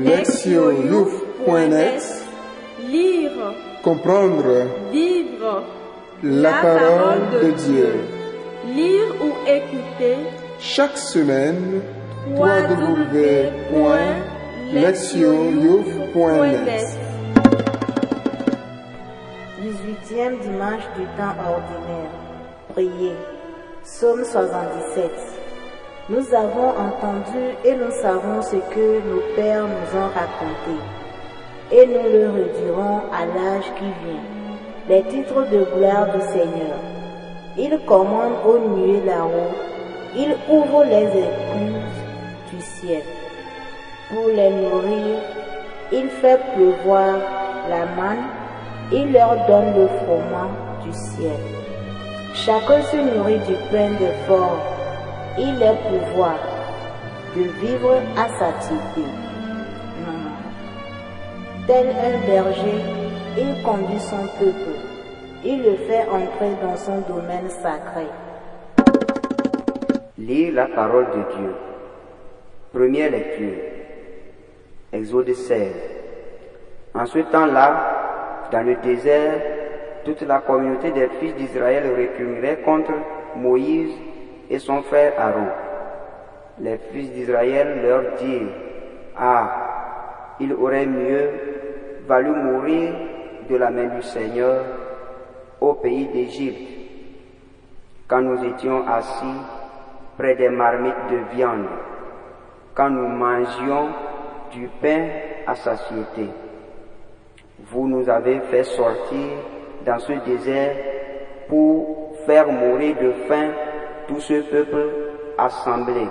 lectioyouf.net Lire, Comprendre vivre la parole de Dieu. Lire ou écouter Chaque semaine, www.lectioyouf.net 18e dimanche du temps ordinaire. Priez. Psaume 77. Nous avons entendu et nous savons ce que nos pères nous ont raconté. Et nous le redirons à l'âge qui vient. Les titres de gloire du Seigneur. Il commande aux nuées là-haut. Il ouvre les écluses du ciel. Pour les nourrir, il fait pleuvoir la manne il leur donne le froment du ciel. Chacun se nourrit du pain de fort. Il est pouvoir de vivre à satiété. Tel un berger, il conduit son peuple. Il le fait entrer dans son domaine sacré. Lire la parole de Dieu. Première lecture. Exode 16. En ce temps-là, dans le désert, toute la communauté des fils d'Israël récrimirait contre Moïse et son frère Aaron. Les fils d'Israël leur dirent, Ah, il aurait mieux valu mourir de la main du Seigneur au pays d'Égypte, quand nous étions assis près des marmites de viande, quand nous mangions du pain à satiété. Vous nous avez fait sortir dans ce désert pour faire mourir de faim tout ce peuple assemblé.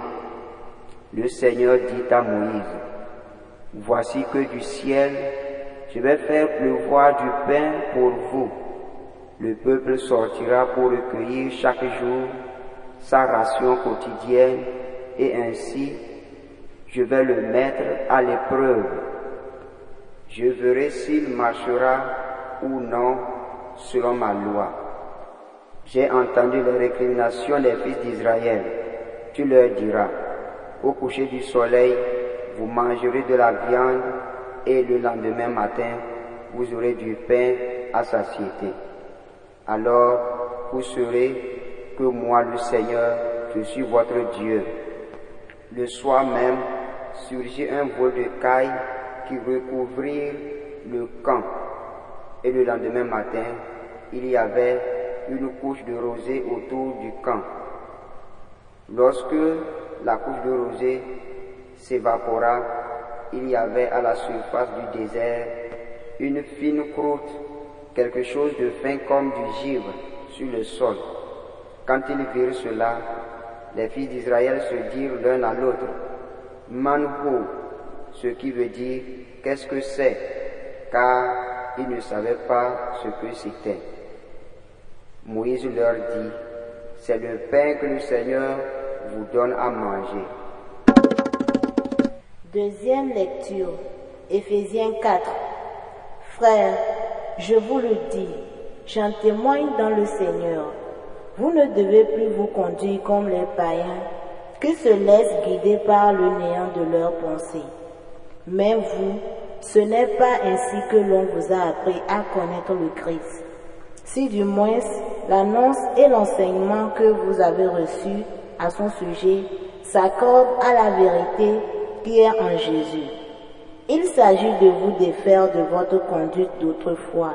Le Seigneur dit à Moïse, Voici que du ciel, je vais faire pleuvoir du pain pour vous. Le peuple sortira pour recueillir chaque jour sa ration quotidienne et ainsi je vais le mettre à l'épreuve. Je verrai s'il marchera ou non selon ma loi. J'ai entendu les récriminations des fils d'Israël. Tu leur diras, au coucher du soleil, vous mangerez de la viande et le lendemain matin, vous aurez du pain à satiété. Alors, vous saurez que moi, le Seigneur, je suis votre Dieu. Le soir même, surgit un vol de cailles qui recouvrirent le camp. Et le lendemain matin, il y avait une couche de rosée autour du camp. Lorsque la couche de rosée s'évapora, il y avait à la surface du désert une fine croûte, quelque chose de fin comme du givre sur le sol. Quand ils virent cela, les fils d'Israël se dirent l'un à l'autre, Manho, ce qui veut dire qu'est-ce que c'est, car ils ne savaient pas ce que c'était. Moïse leur dit, c'est le pain que le Seigneur vous donne à manger. Deuxième lecture, Éphésiens 4. Frères, je vous le dis, j'en témoigne dans le Seigneur. Vous ne devez plus vous conduire comme les païens qui se laissent guider par le néant de leurs pensées. Mais vous, ce n'est pas ainsi que l'on vous a appris à connaître le Christ. Si du moins l'annonce et l'enseignement que vous avez reçus à son sujet s'accordent à la vérité qui est en Jésus. Il s'agit de vous défaire de votre conduite d'autrefois,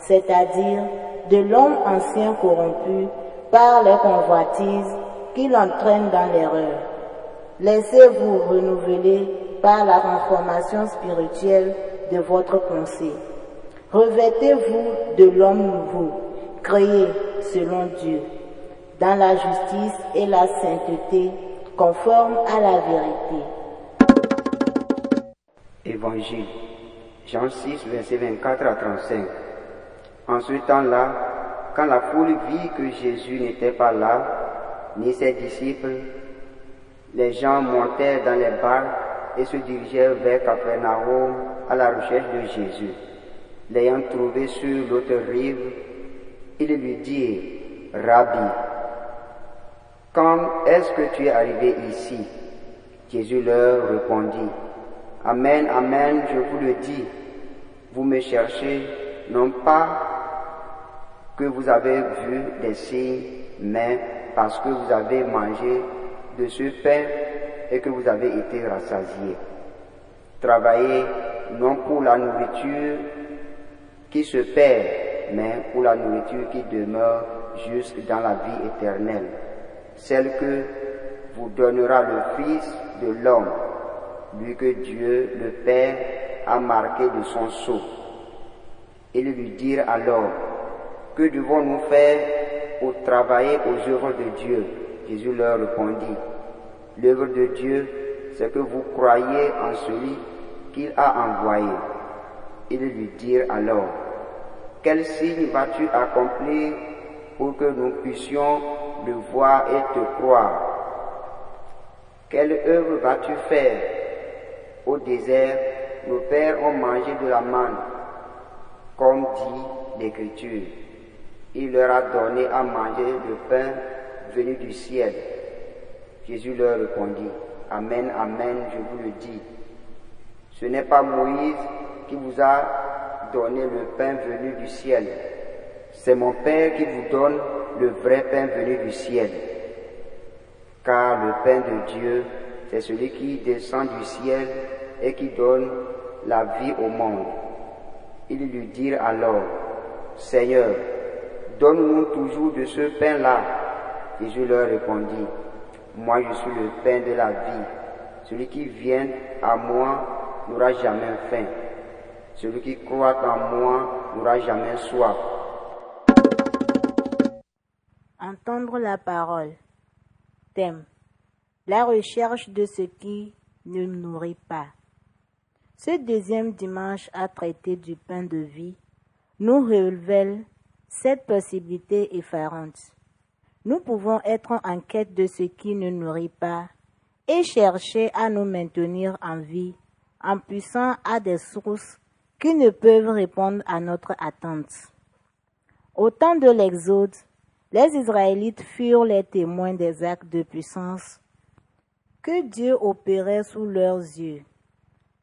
c'est-à-dire de l'homme ancien corrompu par les convoitises qui l'entraînent dans l'erreur. Laissez-vous renouveler par la transformation spirituelle de votre pensée. Revêtez-vous de l'homme nouveau, créé selon Dieu, dans la justice et la sainteté, conforme à la vérité. Évangile, Jean 6, verset 24 à 35. En ce temps-là, quand la foule vit que Jésus n'était pas là, ni ses disciples, les gens montèrent dans les barques et se dirigèrent vers Capernaum à la recherche de Jésus. L'ayant trouvé sur l'autre rive, ils lui dirent, Rabbi, quand est-ce que tu es arrivé ici? Jésus leur répondit, Amen, amen, je vous le dis, vous me cherchez non pas que vous avez vu des signes, mais parce que vous avez mangé de ce pain et que vous avez été rassasiés. Travaillez non pour la nourriture qui se perd, mais pour la nourriture qui demeure jusque dans la vie éternelle, celle que vous donnera le Fils de l'homme, lui que Dieu le Père a marqué de son sceau. Ils lui dirent alors, que devons-nous faire pour travailler aux œuvres de Dieu? Jésus leur répondit, l'œuvre de Dieu, c'est que vous croyez en celui qu'il a envoyé. Ils lui dirent alors, quel signe vas-tu accomplir pour que nous puissions le voir et te croire? Quelle œuvre vas-tu faire? Au désert, nos pères ont mangé de la manne, comme dit l'Écriture. Il leur a donné à manger le pain venu du ciel. Jésus leur répondit, Amen, Amen, je vous le dis. Ce n'est pas Moïse qui vous a le pain venu du ciel. C'est mon Père qui vous donne le vrai pain venu du ciel. Car le pain de Dieu, c'est celui qui descend du ciel et qui donne la vie au monde. Ils lui dirent alors, Seigneur, donne-nous toujours de ce pain-là. Jésus leur répondit, Moi je suis le pain de la vie. Celui qui vient à moi n'aura jamais faim. Celui qui croit en moi n'aura jamais soif. Entendre la parole. Thème. La recherche de ce qui ne nourrit pas. Ce deuxième dimanche à traiter du pain de vie nous révèle cette possibilité effarante. Nous pouvons être en quête de ce qui ne nourrit pas et chercher à nous maintenir en vie en puissant à des sources qui ne peuvent répondre à notre attente. Au temps de l'Exode, les Israélites furent les témoins des actes de puissance que Dieu opérait sous leurs yeux.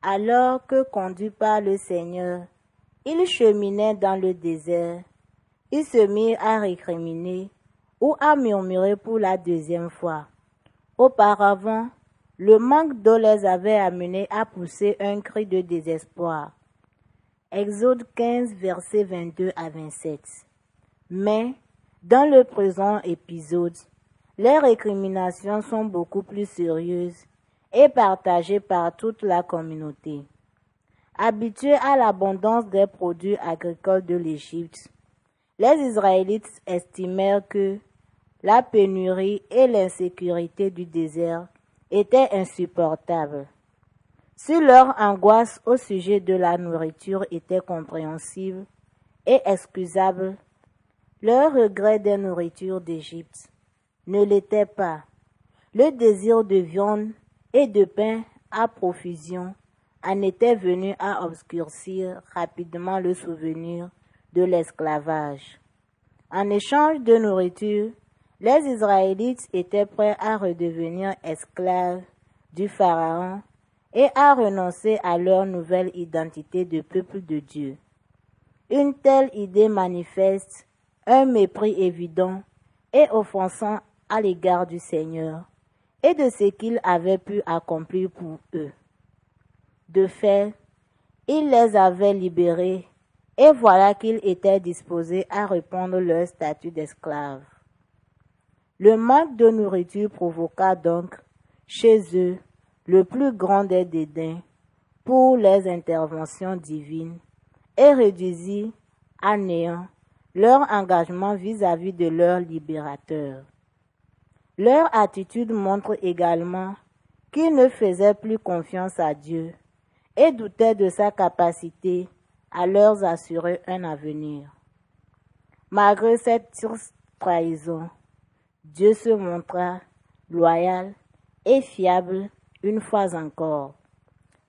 Alors que conduits par le Seigneur, ils cheminaient dans le désert, ils se mirent à récriminer ou à murmurer pour la deuxième fois. Auparavant, le manque d'eau les avait amenés à pousser un cri de désespoir. Exode 15, versets 22 à 27. Mais, dans le présent épisode, les récriminations sont beaucoup plus sérieuses et partagées par toute la communauté. Habitués à l'abondance des produits agricoles de l'Égypte, les Israélites estimèrent que la pénurie et l'insécurité du désert étaient insupportables. Si leur angoisse au sujet de la nourriture était compréhensible et excusable, leur regret des nourritures d'Égypte ne l'était pas. Le désir de viande et de pain à profusion en était venu à obscurcir rapidement le souvenir de l'esclavage. En échange de nourriture, les Israélites étaient prêts à redevenir esclaves du Pharaon et à renoncer à leur nouvelle identité de peuple de Dieu. Une telle idée manifeste un mépris évident et offensant à l'égard du Seigneur et de ce qu'il avait pu accomplir pour eux. De fait, il les avait libérés et voilà qu'ils étaient disposés à répondre leur statut d'esclaves. Le manque de nourriture provoqua donc chez eux le plus grand des dédains pour les interventions divines et réduisit à néant leur engagement vis-à-vis de leur libérateur. Leur attitude montre également qu'ils ne faisaient plus confiance à Dieu et doutaient de sa capacité à leur assurer un avenir. Malgré cette trahison, Dieu se montra loyal et fiable une fois encore.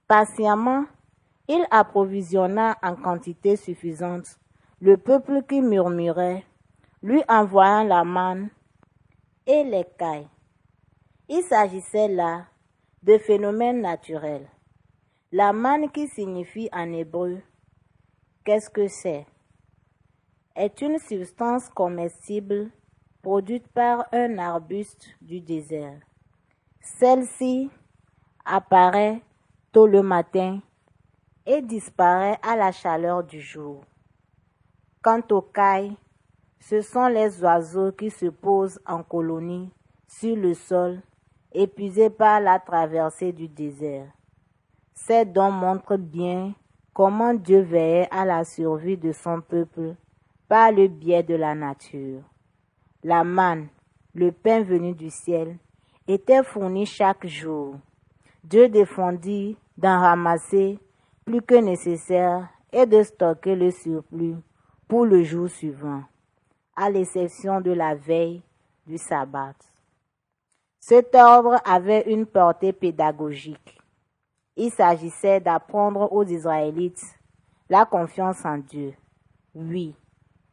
Patiemment, il approvisionna en quantité suffisante le peuple qui murmurait, lui envoyant la manne et les cailles. Il s'agissait là de phénomènes naturels. La manne qui signifie en hébreu qu'est-ce que c'est? Est une substance comestible produite par un arbuste du désert. Celle-ci apparaît tôt le matin et disparaît à la chaleur du jour. Quant aux cailles, ce sont les oiseaux qui se posent en colonie sur le sol, épuisés par la traversée du désert. Ces dons montrent bien comment Dieu veillait à la survie de son peuple par le biais de la nature. La manne, le pain venu du ciel, était fourni chaque jour. Dieu défendit d'en ramasser plus que nécessaire et de stocker le surplus pour le jour suivant, à l'exception de la veille du sabbat. Cet ordre avait une portée pédagogique. Il s'agissait d'apprendre aux Israélites la confiance en Dieu. Oui,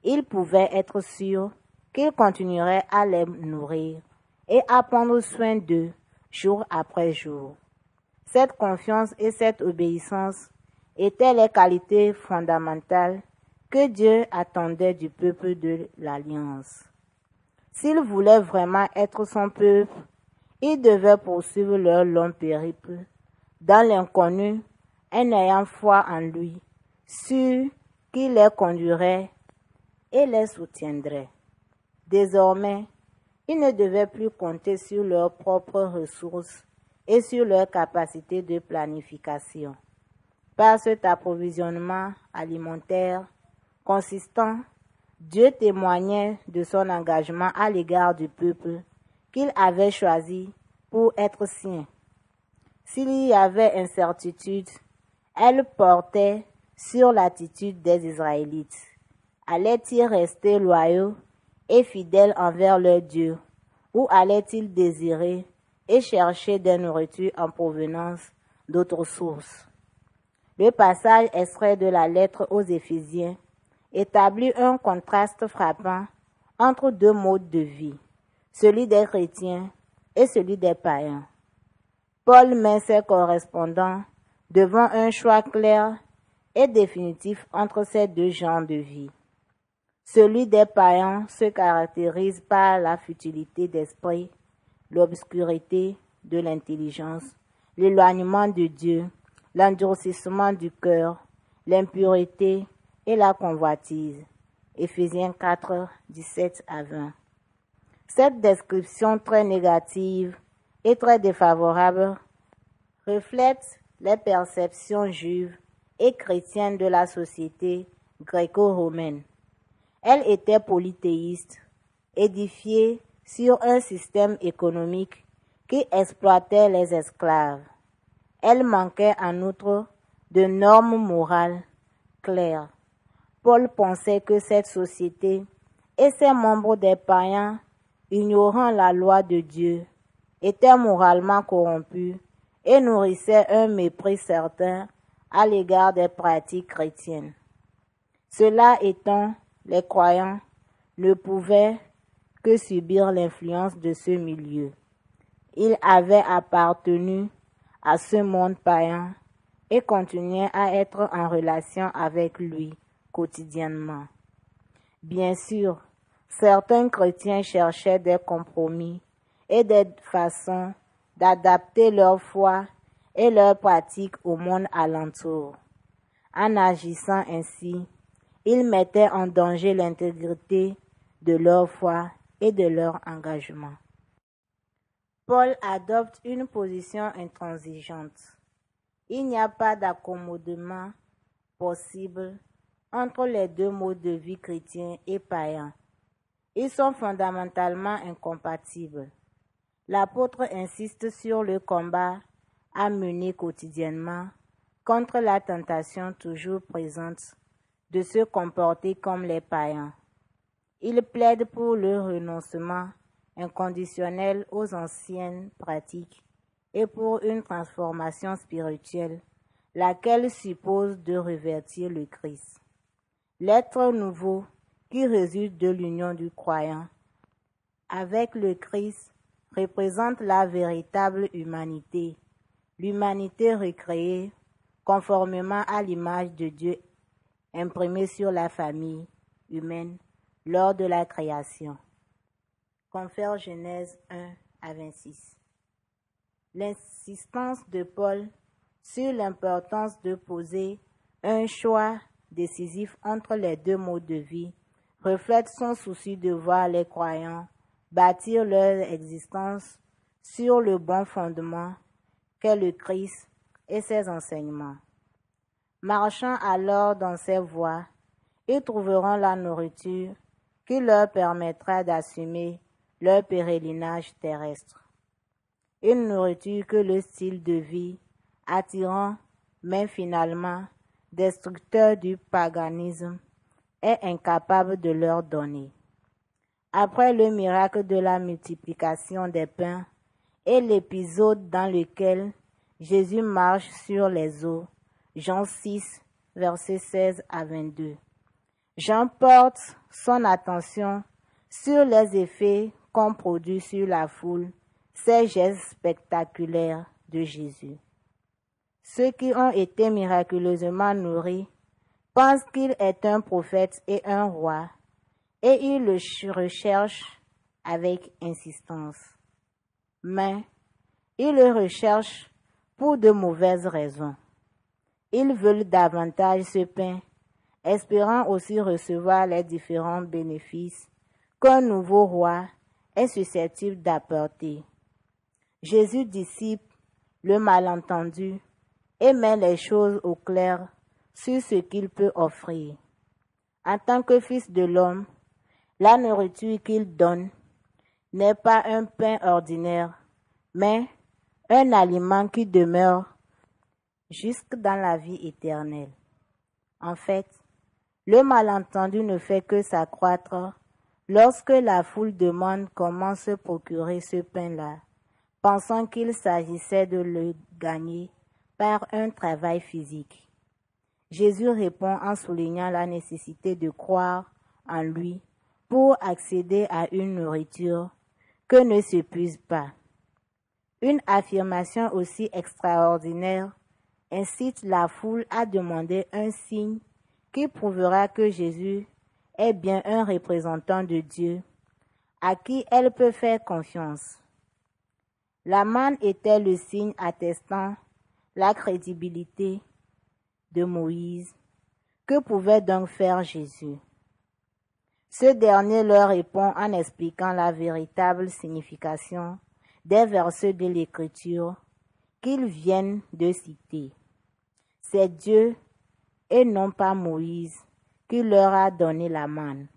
ils pouvaient être sûrs qu'il continuerait à les nourrir et à prendre soin d'eux jour après jour. Cette confiance et cette obéissance étaient les qualités fondamentales que Dieu attendait du peuple de l'Alliance. S'il voulait vraiment être son peuple, il devait poursuivre leur long périple dans l'inconnu en ayant foi en lui, sûr qu'il les conduirait et les soutiendrait. Désormais, ils ne devaient plus compter sur leurs propres ressources et sur leur capacité de planification. Par cet approvisionnement alimentaire consistant, Dieu témoignait de son engagement à l'égard du peuple qu'il avait choisi pour être sien. S'il y avait incertitude, elle portait sur l'attitude des Israélites. Allaient-ils rester loyaux et fidèles envers leur Dieu, ou allaient-ils désirer et chercher des nourritures en provenance d'autres sources Le passage extrait de la lettre aux Éphésiens établit un contraste frappant entre deux modes de vie, celui des chrétiens et celui des païens. Paul met ses correspondants devant un choix clair et définitif entre ces deux genres de vie. Celui des païens se caractérise par la futilité d'esprit, l'obscurité de l'intelligence, l'éloignement de Dieu, l'endurcissement du cœur, l'impureté et la convoitise. Éphésiens 4, 17 à 20. Cette description très négative et très défavorable reflète les perceptions juives et chrétiennes de la société gréco-romaine. Elle était polythéiste, édifiée sur un système économique qui exploitait les esclaves. Elle manquait en outre de normes morales claires. Paul pensait que cette société et ses membres des païens, ignorant la loi de Dieu, était moralement corrompu et nourrissait un mépris certain à l'égard des pratiques chrétiennes. Cela étant, les croyants ne pouvaient que subir l'influence de ce milieu. Ils avaient appartenu à ce monde païen et continuaient à être en relation avec lui quotidiennement. Bien sûr, certains chrétiens cherchaient des compromis et des façons d'adapter leur foi et leurs pratiques au monde alentour. En agissant ainsi, ils mettaient en danger l'intégrité de leur foi et de leur engagement. Paul adopte une position intransigeante. Il n'y a pas d'accommodement possible entre les deux modes de vie chrétien et païen. Ils sont fondamentalement incompatibles. L'apôtre insiste sur le combat à mener quotidiennement contre la tentation toujours présente de se comporter comme les païens. Il plaide pour le renoncement inconditionnel aux anciennes pratiques et pour une transformation spirituelle, laquelle suppose de revertir le Christ. L'être nouveau qui résulte de l'union du croyant avec le Christ représente la véritable humanité, l'humanité recréée conformément à l'image de Dieu imprimée sur la famille humaine lors de la création. Confère Genèse 1 à 26. L'insistance de Paul sur l'importance de poser un choix décisif entre les deux modes de vie reflète son souci de voir les croyants bâtir leur existence sur le bon fondement qu'est le Christ et ses enseignements. Marchant alors dans ces voies, ils trouveront la nourriture qui leur permettra d'assumer leur pèlerinage terrestre. Une nourriture que le style de vie attirant, mais finalement destructeur du paganisme, est incapable de leur donner. Après le miracle de la multiplication des pains et l'épisode dans lequel Jésus marche sur les eaux, Jean 6, versets 16 à 22. Jean porte son attention sur les effets qu'ont produit sur la foule ces gestes spectaculaires de Jésus. Ceux qui ont été miraculeusement nourris pensent qu'il est un prophète et un roi, et ils le recherchent avec insistance. Mais ils le recherchent pour de mauvaises raisons. Ils veulent davantage ce pain, espérant aussi recevoir les différents bénéfices qu'un nouveau roi est susceptible d'apporter. Jésus dissipe le malentendu et met les choses au clair sur ce qu'il peut offrir. En tant que fils de l'homme, la nourriture qu'il donne n'est pas un pain ordinaire, mais un aliment qui demeure jusque dans la vie éternelle. En fait, le malentendu ne fait que s'accroître lorsque la foule demande comment se procurer ce pain-là, pensant qu'il s'agissait de le gagner par un travail physique. Jésus répond en soulignant la nécessité de croire en lui pour accéder à une nourriture que ne s'épuise pas. Une affirmation aussi extraordinaire incite la foule à demander un signe qui prouvera que Jésus est bien un représentant de Dieu à qui elle peut faire confiance. La manne était le signe attestant la crédibilité de Moïse. Que pouvait donc faire Jésus Ce dernier leur répond en expliquant la véritable signification des versets de l'Écriture qu'ils viennent de citer. C'est Dieu et non pas Moïse qui leur a donné la manne.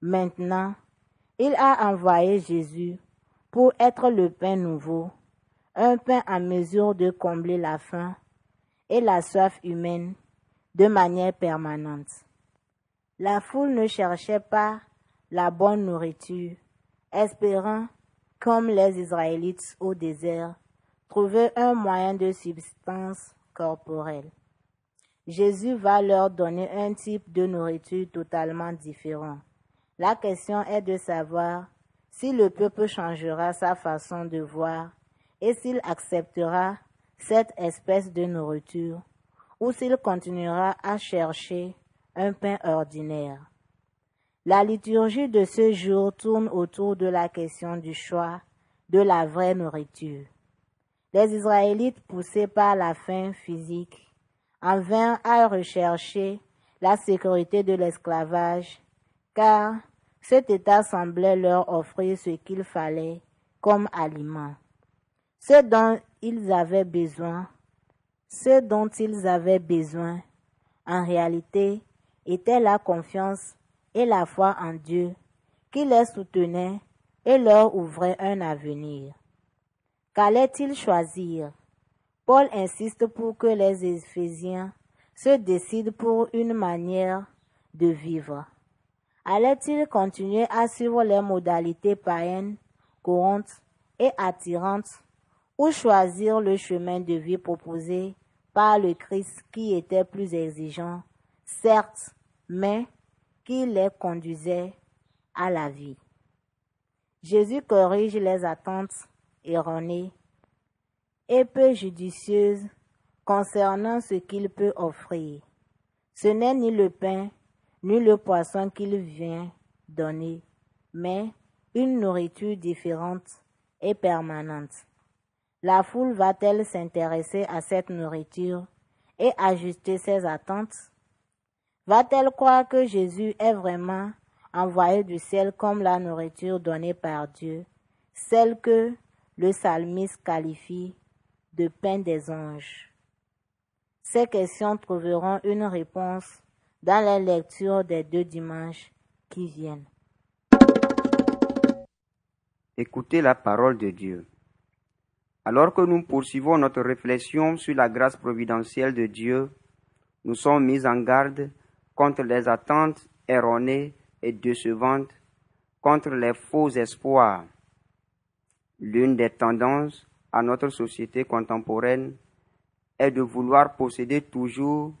Maintenant, il a envoyé Jésus pour être le pain nouveau, un pain en mesure de combler la faim et la soif humaine de manière permanente. La foule ne cherchait pas la bonne nourriture, espérant, comme les Israélites au désert, trouver un moyen de subsistance corporelle. Jésus va leur donner un type de nourriture totalement différent. La question est de savoir si le peuple changera sa façon de voir et s'il acceptera cette espèce de nourriture ou s'il continuera à chercher un pain ordinaire. La liturgie de ce jour tourne autour de la question du choix de la vraie nourriture. Les Israélites, poussés par la faim physique, en vinrent à rechercher la sécurité de l'esclavage, car cet État semblait leur offrir ce qu'il fallait comme aliment. Ce dont ils avaient besoin, ce dont ils avaient besoin, en réalité, était la confiance et la foi en Dieu qui les soutenait et leur ouvrait un avenir. Qu'allaient-ils choisir? Paul insiste pour que les Éphésiens se décident pour une manière de vivre. Allaient-ils continuer à suivre les modalités païennes, courantes et attirantes ou choisir le chemin de vie proposé par le Christ qui était plus exigeant, certes, mais qui les conduisait à la vie? Jésus corrige les attentes erronées peu judicieuses concernant ce qu'il peut offrir. Ce n'est ni le pain, ni le poisson qu'il vient donner, mais une nourriture différente et permanente. La foule va-t-elle s'intéresser à cette nourriture et ajuster ses attentes? Va-t-elle croire que Jésus est vraiment envoyé du ciel comme la nourriture donnée par Dieu, celle que le psalmiste qualifie de pain des anges Ces questions trouveront une réponse dans les lectures des deux dimanches qui viennent. Écoutez la parole de Dieu. Alors que nous poursuivons notre réflexion sur la grâce providentielle de Dieu, nous sommes mis en garde contre les attentes erronées et décevantes, contre les faux espoirs. L'une des tendances à notre société contemporaine est de vouloir posséder toujours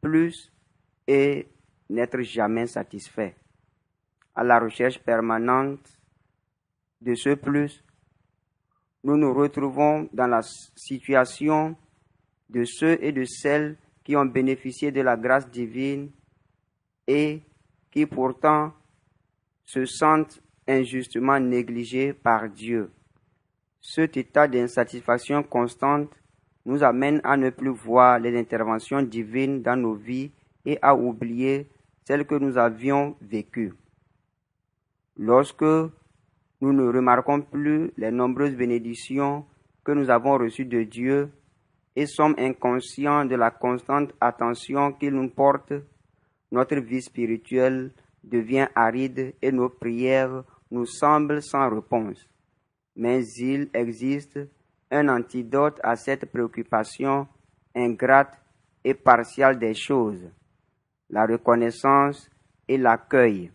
plus et n'être jamais satisfait. À la recherche permanente de ce plus, nous nous retrouvons dans la situation de ceux et de celles qui ont bénéficié de la grâce divine et qui pourtant se sentent injustement négligés par Dieu. Cet état d'insatisfaction constante nous amène à ne plus voir les interventions divines dans nos vies et à oublier celles que nous avions vécues. Lorsque nous ne remarquons plus les nombreuses bénédictions que nous avons reçues de Dieu et sommes inconscients de la constante attention qu'il nous porte, notre vie spirituelle devient aride et nos prières nous semblent sans réponse. Mais il existe un antidote à cette préoccupation ingrate et partiale des choses, la reconnaissance et l'accueil.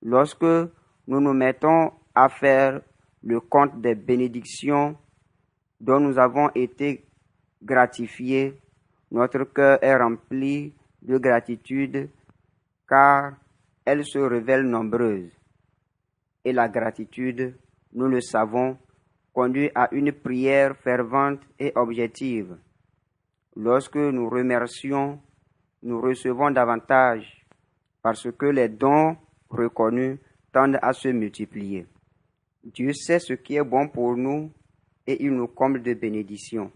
Lorsque nous nous mettons à faire le compte des bénédictions dont nous avons été gratifiés, notre cœur est rempli de gratitude car elles se révèlent nombreuses. Et la gratitude, nous le savons, conduit à une prière fervente et objective. Lorsque nous remercions, nous recevons davantage parce que les dons reconnus tendent à se multiplier. Dieu sait ce qui est bon pour nous et il nous comble de bénédictions.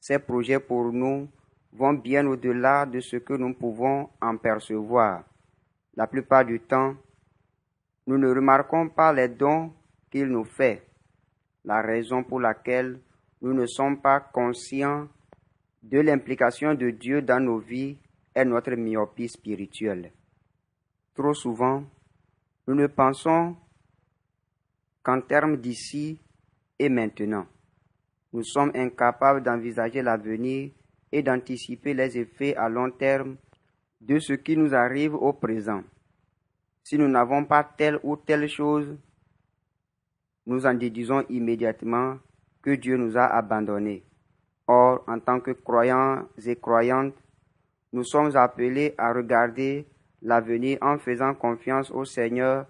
Ses projets pour nous vont bien au-delà de ce que nous pouvons en percevoir. La plupart du temps, nous ne remarquons pas les dons qu'il nous fait, la raison pour laquelle nous ne sommes pas conscients de l'implication de Dieu dans nos vies est notre myopie spirituelle. Trop souvent, nous ne pensons qu'en termes d'ici et maintenant. Nous sommes incapables d'envisager l'avenir et d'anticiper les effets à long terme de ce qui nous arrive au présent. Si nous n'avons pas telle ou telle chose, nous en déduisons immédiatement que Dieu nous a abandonnés. Or, en tant que croyants et croyantes, nous sommes appelés à regarder l'avenir en faisant confiance au Seigneur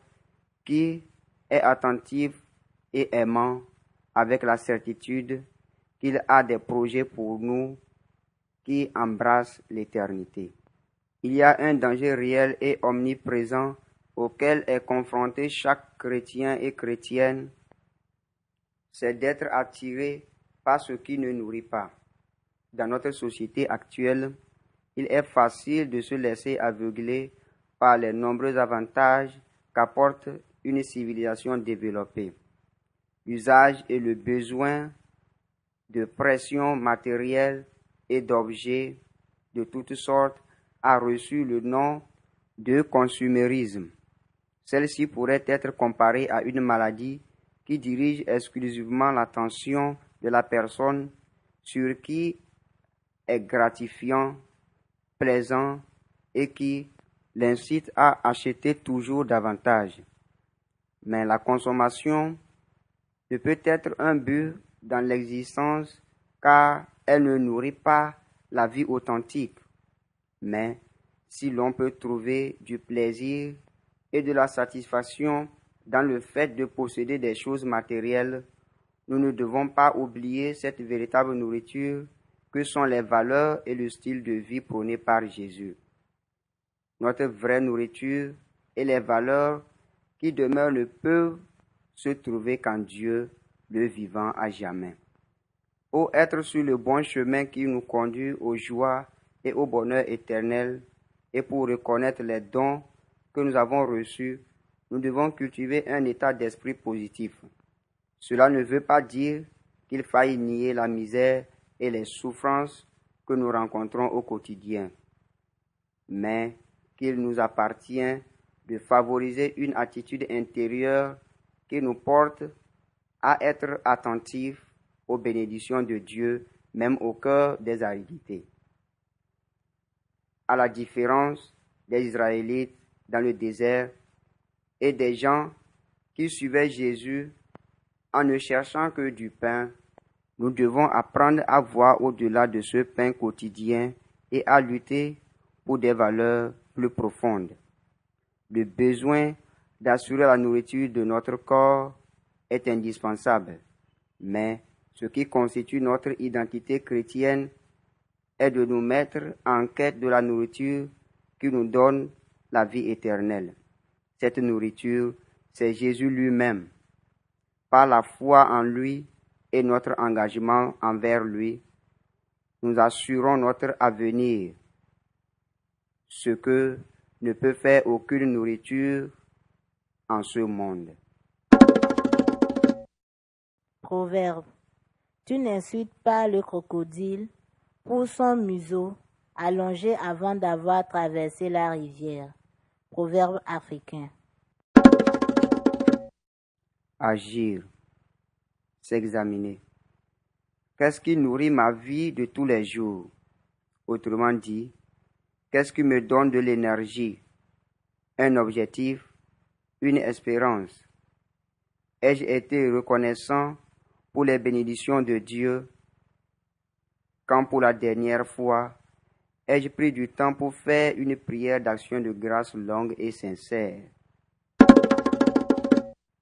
qui est attentif et aimant avec la certitude qu'il a des projets pour nous qui embrassent l'éternité. Il y a un danger réel et omniprésent auquel est confronté chaque chrétien et chrétienne, c'est d'être attiré par ce qui ne nourrit pas. Dans notre société actuelle, il est facile de se laisser aveugler par les nombreux avantages qu'apporte une civilisation développée. L'usage et le besoin de pression matérielle et d'objets de toutes sortes a reçu le nom de consumérisme. Celle-ci pourrait être comparée à une maladie qui dirige exclusivement l'attention de la personne sur qui est gratifiant, plaisant et qui l'incite à acheter toujours davantage. Mais la consommation ne peut être un but dans l'existence car elle ne nourrit pas la vie authentique. Mais si l'on peut trouver du plaisir et de la satisfaction dans le fait de posséder des choses matérielles, nous ne devons pas oublier cette véritable nourriture que sont les valeurs et le style de vie prônés par Jésus. Notre vraie nourriture et les valeurs qui demeurent ne peuvent se trouver qu'en Dieu, le vivant à jamais. Ô être sur le bon chemin qui nous conduit aux joies et au bonheur éternel, et pour reconnaître les dons que nous avons reçus, nous devons cultiver un état d'esprit positif. Cela ne veut pas dire qu'il faille nier la misère et les souffrances que nous rencontrons au quotidien, mais qu'il nous appartient de favoriser une attitude intérieure qui nous porte à être attentifs aux bénédictions de Dieu, même au cœur des aridités. À la différence des Israélites dans le désert et des gens qui suivaient Jésus en ne cherchant que du pain, nous devons apprendre à voir au-delà de ce pain quotidien et à lutter pour des valeurs plus profondes. Le besoin d'assurer la nourriture de notre corps est indispensable, mais ce qui constitue notre identité chrétienne est de nous mettre en quête de la nourriture qui nous donne la vie éternelle. Cette nourriture, c'est Jésus lui-même. Par la foi en lui et notre engagement envers lui, nous assurons notre avenir, ce que ne peut faire aucune nourriture en ce monde. Proverbe. Tu n'insultes pas le crocodile pour son museau allongé avant d'avoir traversé la rivière. Proverbe africain. Agir, s'examiner. Qu'est-ce qui nourrit ma vie de tous les jours? Autrement dit, qu'est-ce qui me donne de l'énergie? Un objectif Une espérance. Ai-je été reconnaissant pour les bénédictions de Dieu? Quand pour la dernière fois ai-je pris du temps pour faire une prière d'action de grâce longue et sincère?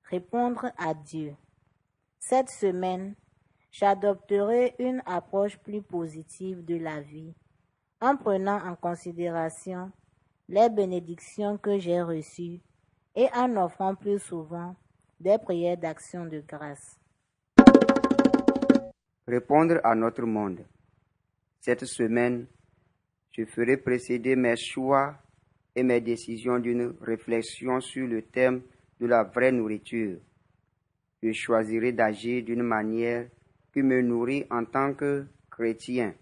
Répondre à Dieu. Cette semaine, j'adopterai une approche plus positive de la vie en prenant en considération les bénédictions que j'ai reçues et en offrant plus souvent des prières d'action de grâce. Répondre à notre monde. Cette semaine, je ferai précéder mes choix et mes décisions d'une réflexion sur le thème de la vraie nourriture. Je choisirai d'agir d'une manière qui me nourrit en tant que chrétien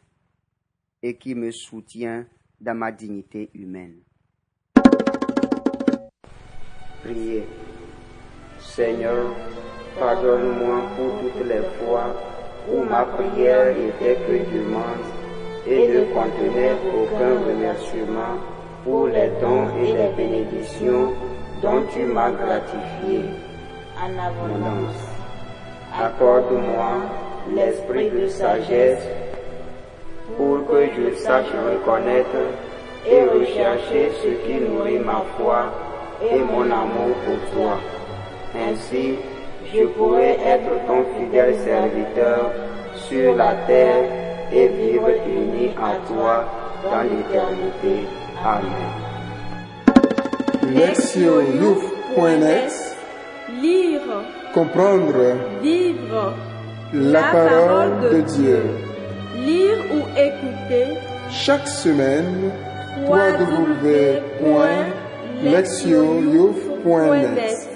et qui me soutient dans ma dignité humaine. Priez. Seigneur, pardonne-moi pour toutes les fois où ma prière était que contenait aucun remerciement pour les dons et les bénédictions dont tu m'as gratifié En abondance. Accorde-moi l'esprit de sagesse pour que je sache reconnaître et rechercher ce qui nourrit ma foi et mon amour pour toi. Ainsi, je pourrai être ton fidèle serviteur sur la terre et vivre uni à toi dans l'éternité. Amen. Lectionyouf.net Lire, Comprendre. Vivre, la parole de Dieu. lire ou écouter. Chaque semaine, www.lectionyouf.net